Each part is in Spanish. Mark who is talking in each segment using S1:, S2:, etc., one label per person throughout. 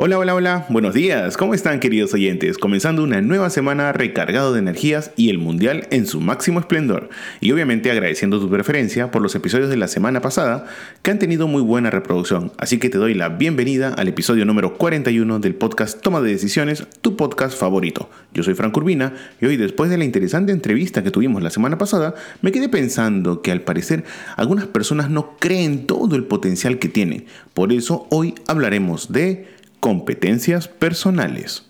S1: Hola, hola, hola, buenos días, ¿cómo están queridos oyentes? Comenzando una nueva semana recargado de energías y el mundial en su máximo esplendor. Y obviamente agradeciendo tu preferencia por los episodios de la semana pasada que han tenido muy buena reproducción. Así que te doy la bienvenida al episodio número 41 del podcast Toma de Decisiones, tu podcast favorito. Yo soy Frank Urbina y hoy después de la interesante entrevista que tuvimos la semana pasada, me quedé pensando que al parecer algunas personas no creen todo el potencial que tienen. Por eso hoy hablaremos de Competencias personales.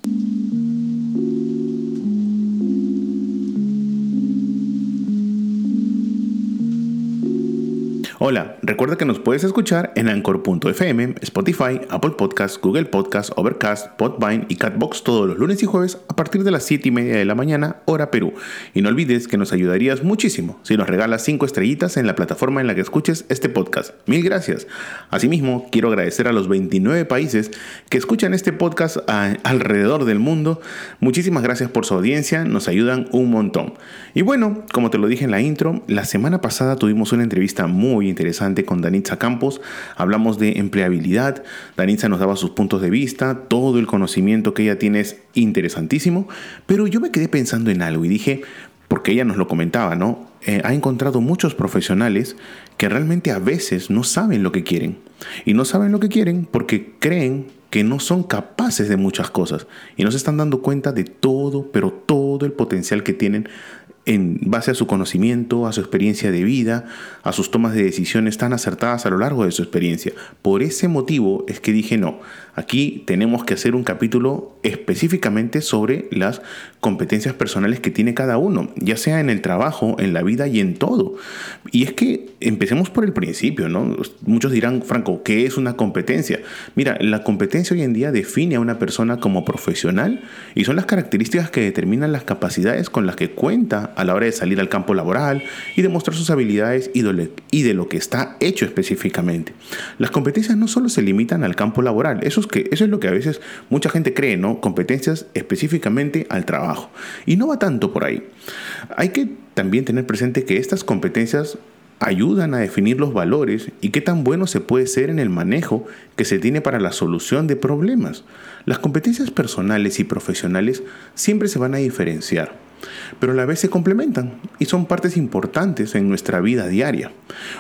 S1: Hola, recuerda que nos puedes escuchar en Anchor.fm, Spotify, Apple Podcasts, Google Podcasts, Overcast, Podvine y Catbox todos los lunes y jueves a partir de las 7 y media de la mañana, hora Perú. Y no olvides que nos ayudarías muchísimo si nos regalas 5 estrellitas en la plataforma en la que escuches este podcast. Mil gracias. Asimismo, quiero agradecer a los 29 países que escuchan este podcast alrededor del mundo. Muchísimas gracias por su audiencia, nos ayudan un montón. Y bueno, como te lo dije en la intro, la semana pasada tuvimos una entrevista muy interesante con Danitza Campos. Hablamos de empleabilidad. Danitza nos daba sus puntos de vista. Todo el conocimiento que ella tiene es interesantísimo. Pero yo me quedé pensando en algo y dije, porque ella nos lo comentaba, ¿no? Eh, ha encontrado muchos profesionales que realmente a veces no saben lo que quieren. Y no saben lo que quieren porque creen que no son capaces de muchas cosas y no se están dando cuenta de todo, pero todo el potencial que tienen en base a su conocimiento, a su experiencia de vida, a sus tomas de decisiones tan acertadas a lo largo de su experiencia. Por ese motivo es que dije, no, aquí tenemos que hacer un capítulo específicamente sobre las competencias personales que tiene cada uno, ya sea en el trabajo, en la vida y en todo. Y es que empecemos por el principio, ¿no? Muchos dirán, Franco, ¿qué es una competencia? Mira, la competencia hoy en día define a una persona como profesional y son las características que determinan las capacidades con las que cuenta a la hora de salir al campo laboral y demostrar sus habilidades y de lo que está hecho específicamente. Las competencias no solo se limitan al campo laboral, eso es, lo que a veces mucha gente cree, ¿no? Competencias específicamente al trabajo. Y no va tanto por ahí. Hay que también tener presente que estas competencias ayudan a definir los valores y qué tan bueno se puede ser en el manejo que se tiene para la solución de problemas. Las competencias personales y profesionales siempre se van a diferenciar pero a la vez se complementan y son partes importantes en nuestra vida diaria.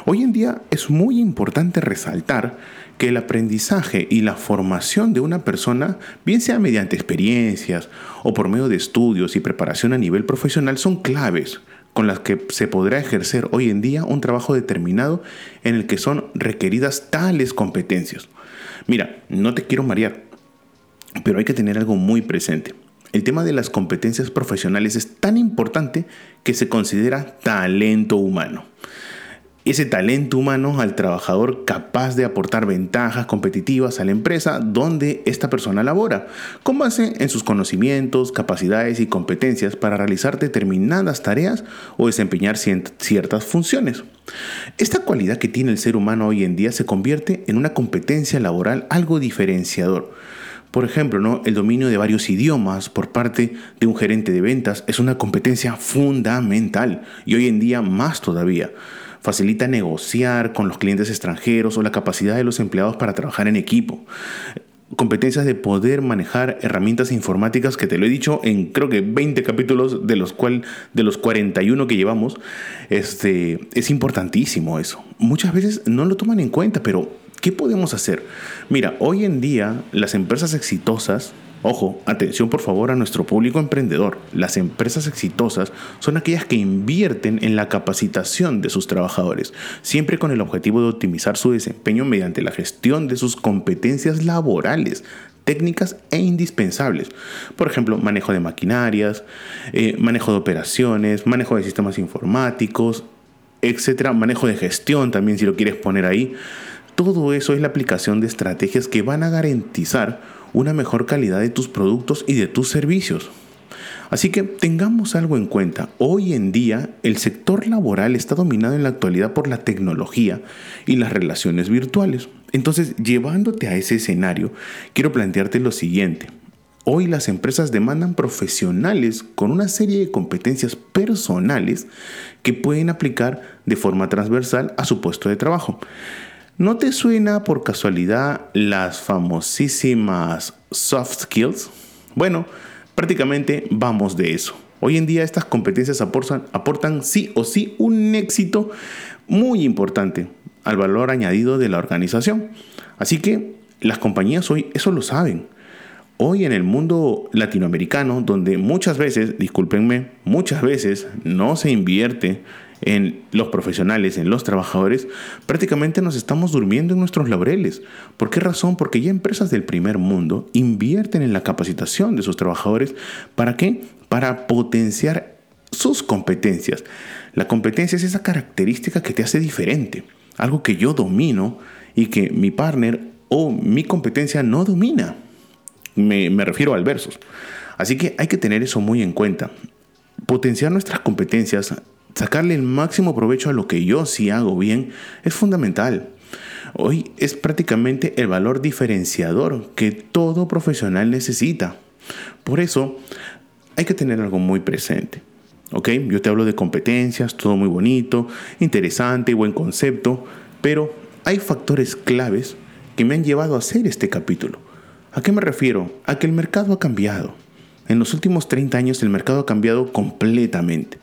S1: Hoy en día es muy importante resaltar que el aprendizaje y la formación de una persona, bien sea mediante experiencias o por medio de estudios y preparación a nivel profesional, son claves con las que se podrá ejercer hoy en día un trabajo determinado en el que son requeridas tales competencias. Mira, no te quiero marear, pero hay que tener algo muy presente. El tema de las competencias profesionales es tan importante que se considera talento humano. Ese talento humano al trabajador capaz de aportar ventajas competitivas a la empresa donde esta persona labora, con base en sus conocimientos, capacidades y competencias para realizar determinadas tareas o desempeñar ciertas funciones. Esta cualidad que tiene el ser humano hoy en día se convierte en una competencia laboral algo diferenciador por ejemplo, ¿no? el dominio de varios idiomas por parte de un gerente de ventas es una competencia fundamental y hoy en día más todavía. Facilita negociar con los clientes extranjeros o la capacidad de los empleados para trabajar en equipo competencias de poder manejar herramientas informáticas que te lo he dicho en creo que 20 capítulos de los cual de los 41 que llevamos este es importantísimo eso muchas veces no lo toman en cuenta pero ¿Qué podemos hacer? Mira, hoy en día las empresas exitosas, ojo, atención por favor a nuestro público emprendedor, las empresas exitosas son aquellas que invierten en la capacitación de sus trabajadores, siempre con el objetivo de optimizar su desempeño mediante la gestión de sus competencias laborales, técnicas e indispensables. Por ejemplo, manejo de maquinarias, eh, manejo de operaciones, manejo de sistemas informáticos, etcétera, manejo de gestión también si lo quieres poner ahí. Todo eso es la aplicación de estrategias que van a garantizar una mejor calidad de tus productos y de tus servicios. Así que tengamos algo en cuenta. Hoy en día el sector laboral está dominado en la actualidad por la tecnología y las relaciones virtuales. Entonces, llevándote a ese escenario, quiero plantearte lo siguiente. Hoy las empresas demandan profesionales con una serie de competencias personales que pueden aplicar de forma transversal a su puesto de trabajo. ¿No te suena por casualidad las famosísimas soft skills? Bueno, prácticamente vamos de eso. Hoy en día estas competencias aportan, sí o sí un éxito muy importante al valor añadido de la organización. Así que las compañías hoy eso lo saben. Hoy en el mundo latinoamericano, donde muchas veces, discúlpenme, muchas veces no se invierte en los profesionales, en los trabajadores, prácticamente nos estamos durmiendo en nuestros laureles. ¿Por qué razón? Porque ya empresas del primer mundo invierten en la capacitación de sus trabajadores. ¿Para qué? Para potenciar sus competencias. La competencia es esa característica que te hace diferente, algo que yo domino y que mi partner o mi competencia no domina. Me, refiero al versus. Así que hay que tener eso muy en cuenta. Potenciar nuestras competencias, sacarle el máximo provecho a lo que yo sí hago bien, es fundamental. Hoy es prácticamente el valor diferenciador que todo profesional necesita. Por eso hay que tener algo muy presente. ¿Ok? Yo te hablo de competencias, todo muy bonito, interesante, buen concepto, pero hay factores claves que me han llevado a hacer este capítulo. ¿A qué me refiero? A que el mercado ha cambiado. En los últimos 30 años el mercado ha cambiado completamente.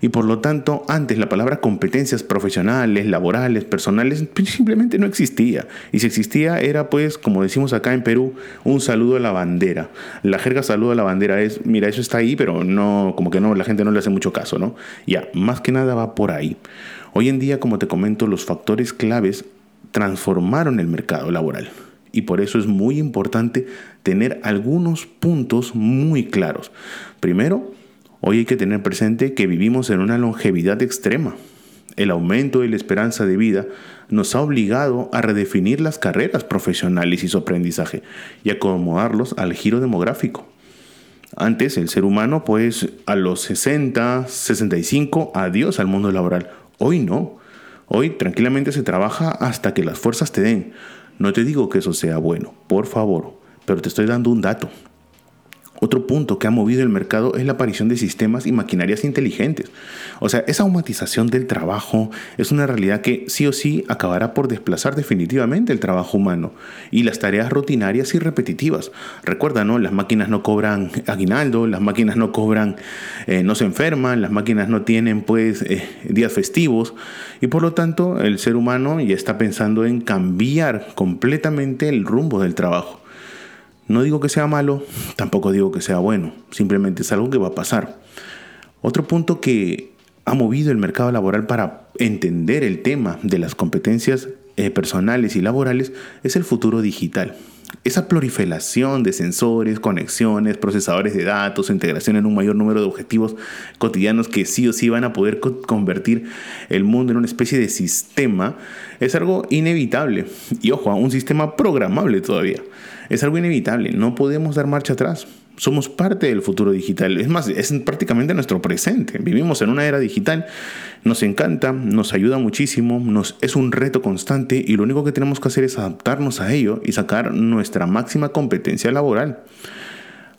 S1: Y por lo tanto, antes la palabra competencias profesionales, laborales, personales, pues, simplemente no existía. Y si existía era pues, como decimos acá en Perú, un saludo a la bandera. La jerga saludo a la bandera es, mira, eso está ahí, pero no, como que no, la gente no le hace mucho caso, ¿no? Ya, más que nada va por ahí. Hoy en día, como te comento, los factores claves transformaron el mercado laboral y por eso es muy importante tener algunos puntos muy claros. Primero, hoy hay que tener presente que vivimos en una longevidad extrema. El aumento de la esperanza de vida nos ha obligado a redefinir las carreras profesionales y su aprendizaje y acomodarlos al giro demográfico. Antes el ser humano pues a los 60, 65, adiós al mundo laboral. Hoy no. Hoy tranquilamente se trabaja hasta que las fuerzas te den. No te digo que eso sea bueno, por favor, pero te estoy dando un dato. Otro punto que ha movido el mercado es la aparición de sistemas y maquinarias inteligentes. O sea, esa automatización del trabajo es una realidad que sí o sí acabará por desplazar definitivamente el trabajo humano y las tareas rutinarias y repetitivas. Recuerda, ¿no? Las máquinas no cobran aguinaldo, las máquinas no cobran, eh, no se enferman, las máquinas no tienen pues eh, días festivos y por lo tanto el ser humano ya está pensando en cambiar completamente el rumbo del trabajo. No digo que sea malo, tampoco digo que sea bueno, simplemente es algo que va a pasar. Otro punto que ha movido el mercado laboral para entender el tema de las competencias eh, personales y laborales es el futuro digital. Esa proliferación de sensores, conexiones, procesadores de datos, integración en un mayor número de objetivos cotidianos que sí o sí van a poder convertir el mundo en una especie de sistema, es algo inevitable. Y ojo, un sistema programable todavía. Es algo inevitable, no podemos dar marcha atrás. Somos parte del futuro digital. Es más, es prácticamente nuestro presente. Vivimos en una era digital. Nos encanta, nos ayuda muchísimo, nos, es un reto constante y lo único que tenemos que hacer es adaptarnos a ello y sacar nuestra máxima competencia laboral.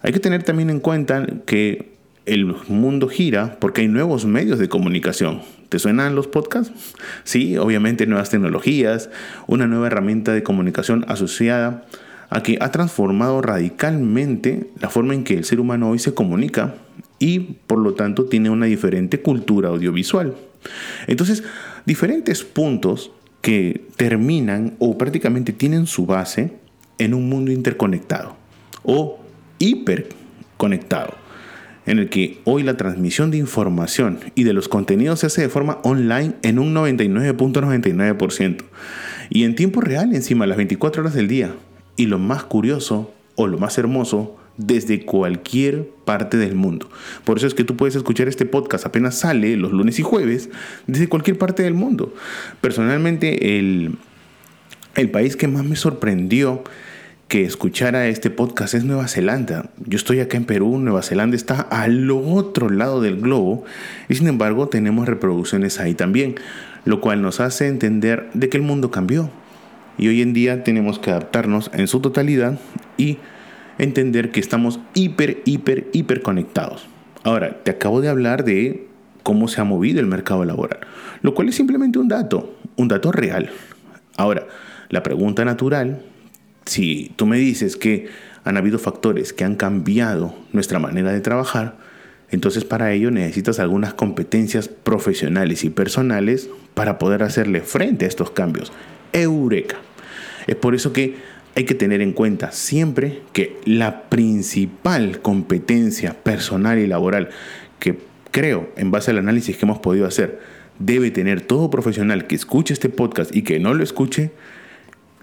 S1: Hay que tener también en cuenta que el mundo gira porque hay nuevos medios de comunicación. ¿Te suenan los podcasts? Sí, obviamente nuevas tecnologías, una nueva herramienta de comunicación asociada a que ha transformado radicalmente la forma en que el ser humano hoy se comunica y por lo tanto tiene una diferente cultura audiovisual. Entonces, diferentes puntos que terminan o prácticamente tienen su base en un mundo interconectado o hiperconectado, en el que hoy la transmisión de información y de los contenidos se hace de forma online en un 99.99% y en tiempo real encima, las 24 horas del día, y lo más curioso o lo más hermoso desde cualquier parte del mundo. Por eso es que tú puedes escuchar este podcast apenas sale los lunes y jueves desde cualquier parte del mundo. Personalmente el, el país que más me sorprendió que escuchara este podcast es Nueva Zelanda. Yo estoy acá en Perú, Nueva Zelanda está al otro lado del globo y sin embargo tenemos reproducciones ahí también, lo cual nos hace entender de que el mundo cambió y hoy en día tenemos que adaptarnos en su totalidad y entender que estamos hiper, hiper, hiper conectados. Ahora, te acabo de hablar de cómo se ha movido el mercado laboral, lo cual es simplemente un dato, un dato real. Ahora, la pregunta natural si tú me dices que han habido factores que han cambiado nuestra manera de trabajar, entonces para ello necesitas algunas competencias profesionales y personales para poder hacerle frente a estos cambios. Eureka. Es por eso que hay que tener en cuenta siempre que la principal competencia personal y laboral que creo, en base al análisis que hemos podido hacer, debe tener todo profesional que escuche este podcast y que no lo escuche,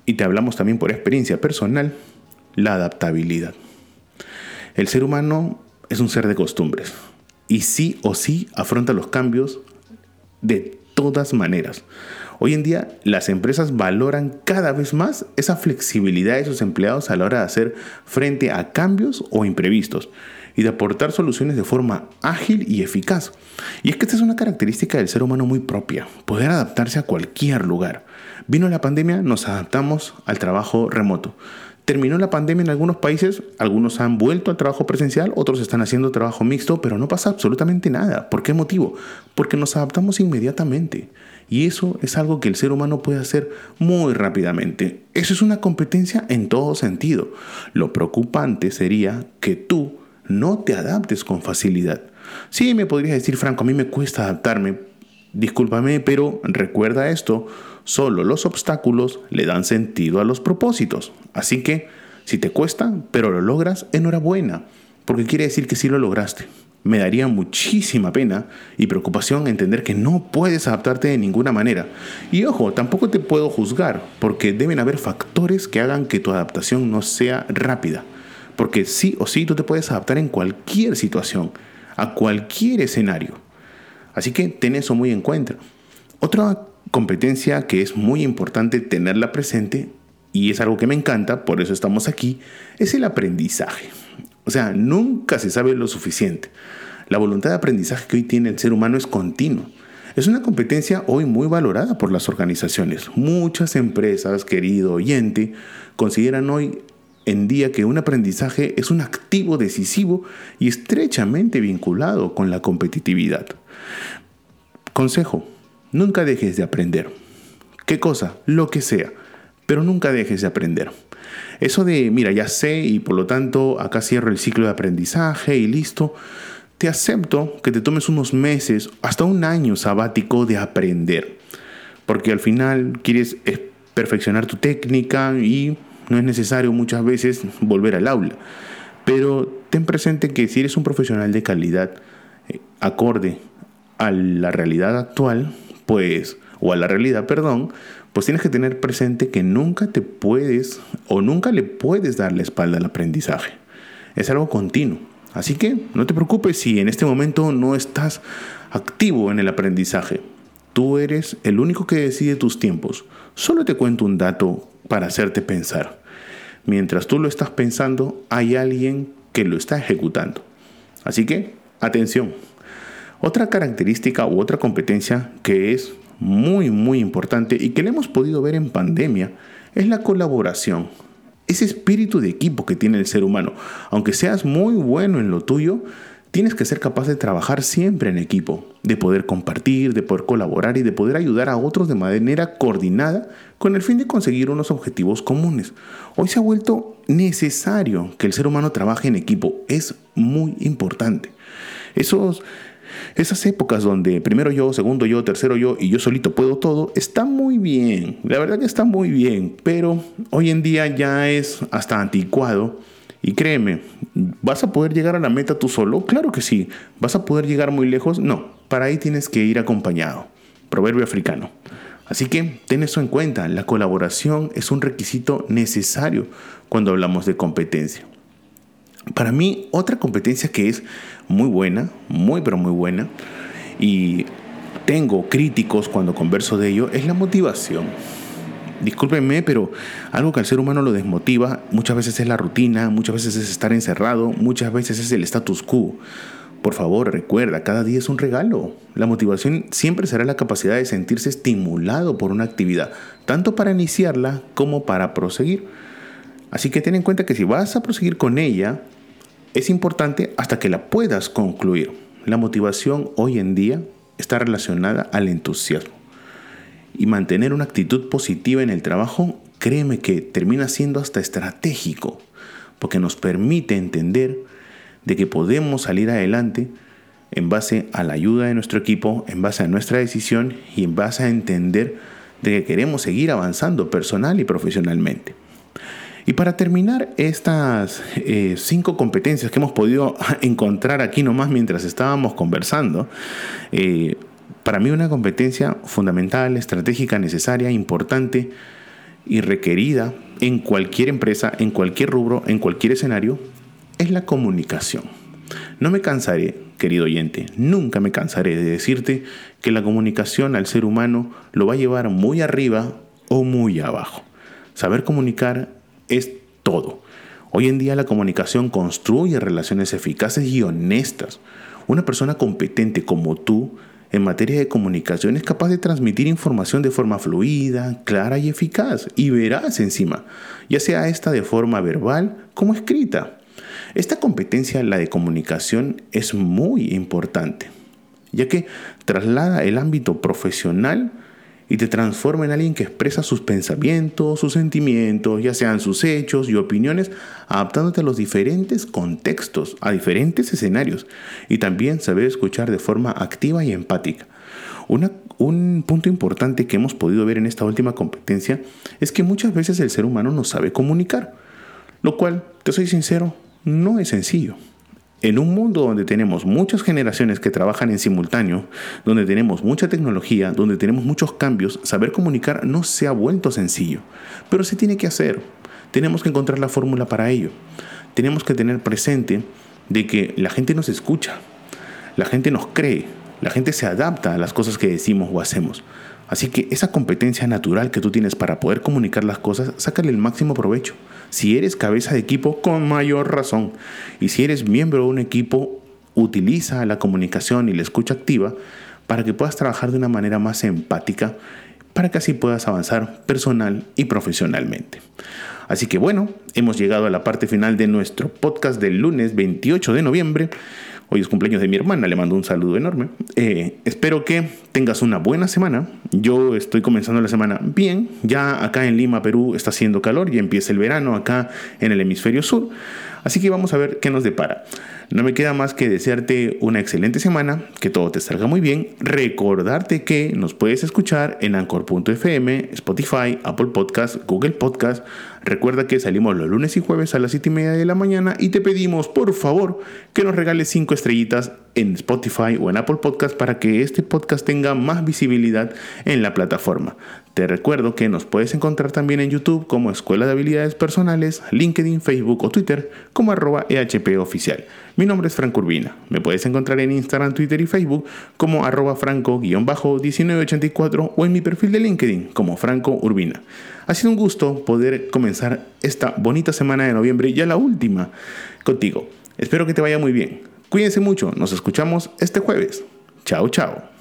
S1: y te hablamos también por experiencia personal, la adaptabilidad. El ser humano es un ser de costumbres y sí o sí afronta los cambios de todas maneras. Hoy en día las empresas valoran cada vez más esa flexibilidad de sus empleados a la hora de hacer frente a cambios o imprevistos y de aportar soluciones de forma ágil y eficaz. Y es que esta es una característica del ser humano muy propia, poder adaptarse a cualquier lugar. Vino la pandemia, nos adaptamos al trabajo remoto. Terminó la pandemia en algunos países, algunos han vuelto al trabajo presencial, otros están haciendo trabajo mixto, pero no pasa absolutamente nada. ¿Por qué motivo? Porque nos adaptamos inmediatamente. Y eso es algo que el ser humano puede hacer muy rápidamente. Eso es una competencia en todo sentido. Lo preocupante sería que tú no te adaptes con facilidad. Sí, me podrías decir, Franco, a mí me cuesta adaptarme. Discúlpame, pero recuerda esto, solo los obstáculos le dan sentido a los propósitos. Así que, si te cuesta, pero lo logras, enhorabuena, porque quiere decir que sí lo lograste. Me daría muchísima pena y preocupación entender que no puedes adaptarte de ninguna manera. Y ojo, tampoco te puedo juzgar, porque deben haber factores que hagan que tu adaptación no sea rápida. Porque sí o sí tú te puedes adaptar en cualquier situación, a cualquier escenario. Así que ten eso muy en cuenta. Otra competencia que es muy importante tenerla presente, y es algo que me encanta, por eso estamos aquí, es el aprendizaje. O sea, nunca se sabe lo suficiente. La voluntad de aprendizaje que hoy tiene el ser humano es continua. Es una competencia hoy muy valorada por las organizaciones. Muchas empresas, querido oyente, consideran hoy en día que un aprendizaje es un activo decisivo y estrechamente vinculado con la competitividad. Consejo, nunca dejes de aprender. ¿Qué cosa? Lo que sea, pero nunca dejes de aprender. Eso de, mira, ya sé y por lo tanto acá cierro el ciclo de aprendizaje y listo, te acepto que te tomes unos meses, hasta un año sabático de aprender, porque al final quieres perfeccionar tu técnica y no es necesario muchas veces volver al aula. Pero ten presente que si eres un profesional de calidad eh, acorde a la realidad actual, pues, o a la realidad, perdón, pues tienes que tener presente que nunca te puedes o nunca le puedes dar la espalda al aprendizaje. Es algo continuo. Así que no te preocupes si en este momento no estás activo en el aprendizaje. Tú eres el único que decide tus tiempos. Solo te cuento un dato para hacerte pensar. Mientras tú lo estás pensando, hay alguien que lo está ejecutando. Así que, atención. Otra característica u otra competencia que es muy, muy importante y que le hemos podido ver en pandemia es la colaboración. Ese espíritu de equipo que tiene el ser humano. Aunque seas muy bueno en lo tuyo, tienes que ser capaz de trabajar siempre en equipo, de poder compartir, de poder colaborar y de poder ayudar a otros de manera coordinada con el fin de conseguir unos objetivos comunes. Hoy se ha vuelto necesario que el ser humano trabaje en equipo, es muy importante. Esos, esas épocas donde primero yo, segundo yo, tercero yo y yo solito puedo todo, está muy bien, la verdad que está muy bien, pero hoy en día ya es hasta anticuado y créeme, ¿vas a poder llegar a la meta tú solo? Claro que sí. ¿Vas a poder llegar muy lejos? No, para ahí tienes que ir acompañado. Proverbio africano. Así que ten eso en cuenta, la colaboración es un requisito necesario cuando hablamos de competencia. Para mí, otra competencia que es muy buena, muy pero muy buena, y tengo críticos cuando converso de ello, es la motivación. discúlpenme, pero algo que al ser humano lo desmotiva muchas veces es la rutina, muchas veces es estar encerrado, muchas veces es el status quo. Por favor, recuerda, cada día es un regalo. La motivación siempre será la capacidad de sentirse estimulado por una actividad, tanto para iniciarla como para proseguir. Así que ten en cuenta que si vas a proseguir con ella, es importante hasta que la puedas concluir. La motivación hoy en día está relacionada al entusiasmo. Y mantener una actitud positiva en el trabajo, créeme que termina siendo hasta estratégico, porque nos permite entender de que podemos salir adelante en base a la ayuda de nuestro equipo, en base a nuestra decisión y en base a entender de que queremos seguir avanzando personal y profesionalmente. Y para terminar estas eh, cinco competencias que hemos podido encontrar aquí nomás mientras estábamos conversando, eh, para mí una competencia fundamental, estratégica, necesaria, importante y requerida en cualquier empresa, en cualquier rubro, en cualquier escenario, es la comunicación. No me cansaré, querido oyente, nunca me cansaré de decirte que la comunicación al ser humano lo va a llevar muy arriba o muy abajo. Saber comunicar es todo. Hoy en día la comunicación construye relaciones eficaces y honestas. Una persona competente como tú en materia de comunicación es capaz de transmitir información de forma fluida, clara y eficaz, y verás encima, ya sea esta de forma verbal como escrita. Esta competencia, la de comunicación, es muy importante, ya que traslada el ámbito profesional y te transforma en alguien que expresa sus pensamientos, sus sentimientos, ya sean sus hechos y opiniones, adaptándote a los diferentes contextos, a diferentes escenarios y también saber escuchar de forma activa y empática. un punto importante que hemos podido ver en esta última competencia es que muchas veces el ser humano no sabe comunicar, lo cual, te soy sincero, no es sencillo. En un mundo donde tenemos muchas generaciones que trabajan en simultáneo, donde tenemos mucha tecnología, donde tenemos muchos cambios, saber comunicar no se ha vuelto sencillo, pero se tiene que hacer. Tenemos que encontrar la fórmula para ello. Tenemos que tener presente de que la gente nos escucha, la gente nos cree, la gente se adapta a las cosas que decimos o hacemos. Así que esa competencia natural que tú tienes para poder comunicar las cosas, sácale el máximo provecho. Si eres cabeza de equipo, con mayor razón. Y si eres miembro de un equipo, utiliza la comunicación y la escucha activa para que puedas trabajar de una manera más empática, para que así puedas avanzar personal y profesionalmente. Así que bueno, hemos llegado a la parte final de nuestro podcast del lunes 28 de noviembre. Hoy es cumpleaños de mi hermana, le mando un saludo enorme. Eh, espero que tengas una buena semana. Yo estoy comenzando la semana bien. Ya acá en Lima, Perú, está haciendo calor y empieza el verano acá en el hemisferio sur. Así que vamos a ver qué nos depara. No me queda más que desearte una excelente semana, que todo te salga muy bien, recordarte que nos puedes escuchar en anchor.fm, Spotify, Apple Podcast, Google Podcast. Recuerda que salimos los lunes y jueves a las 7 y media de la mañana y te pedimos por favor que nos regales 5 estrellitas en Spotify o en Apple Podcast para que este podcast tenga más visibilidad en la plataforma. Te recuerdo que nos puedes encontrar también en YouTube como Escuela de Habilidades Personales, LinkedIn, Facebook o Twitter como arroba EHP oficial. Mi nombre es Franco Urbina. Me puedes encontrar en Instagram, Twitter y Facebook como arroba franco-1984 o en mi perfil de LinkedIn como Franco Urbina. Ha sido un gusto poder comenzar esta bonita semana de noviembre, ya la última, contigo. Espero que te vaya muy bien. Cuídense mucho, nos escuchamos este jueves. Chao, chao.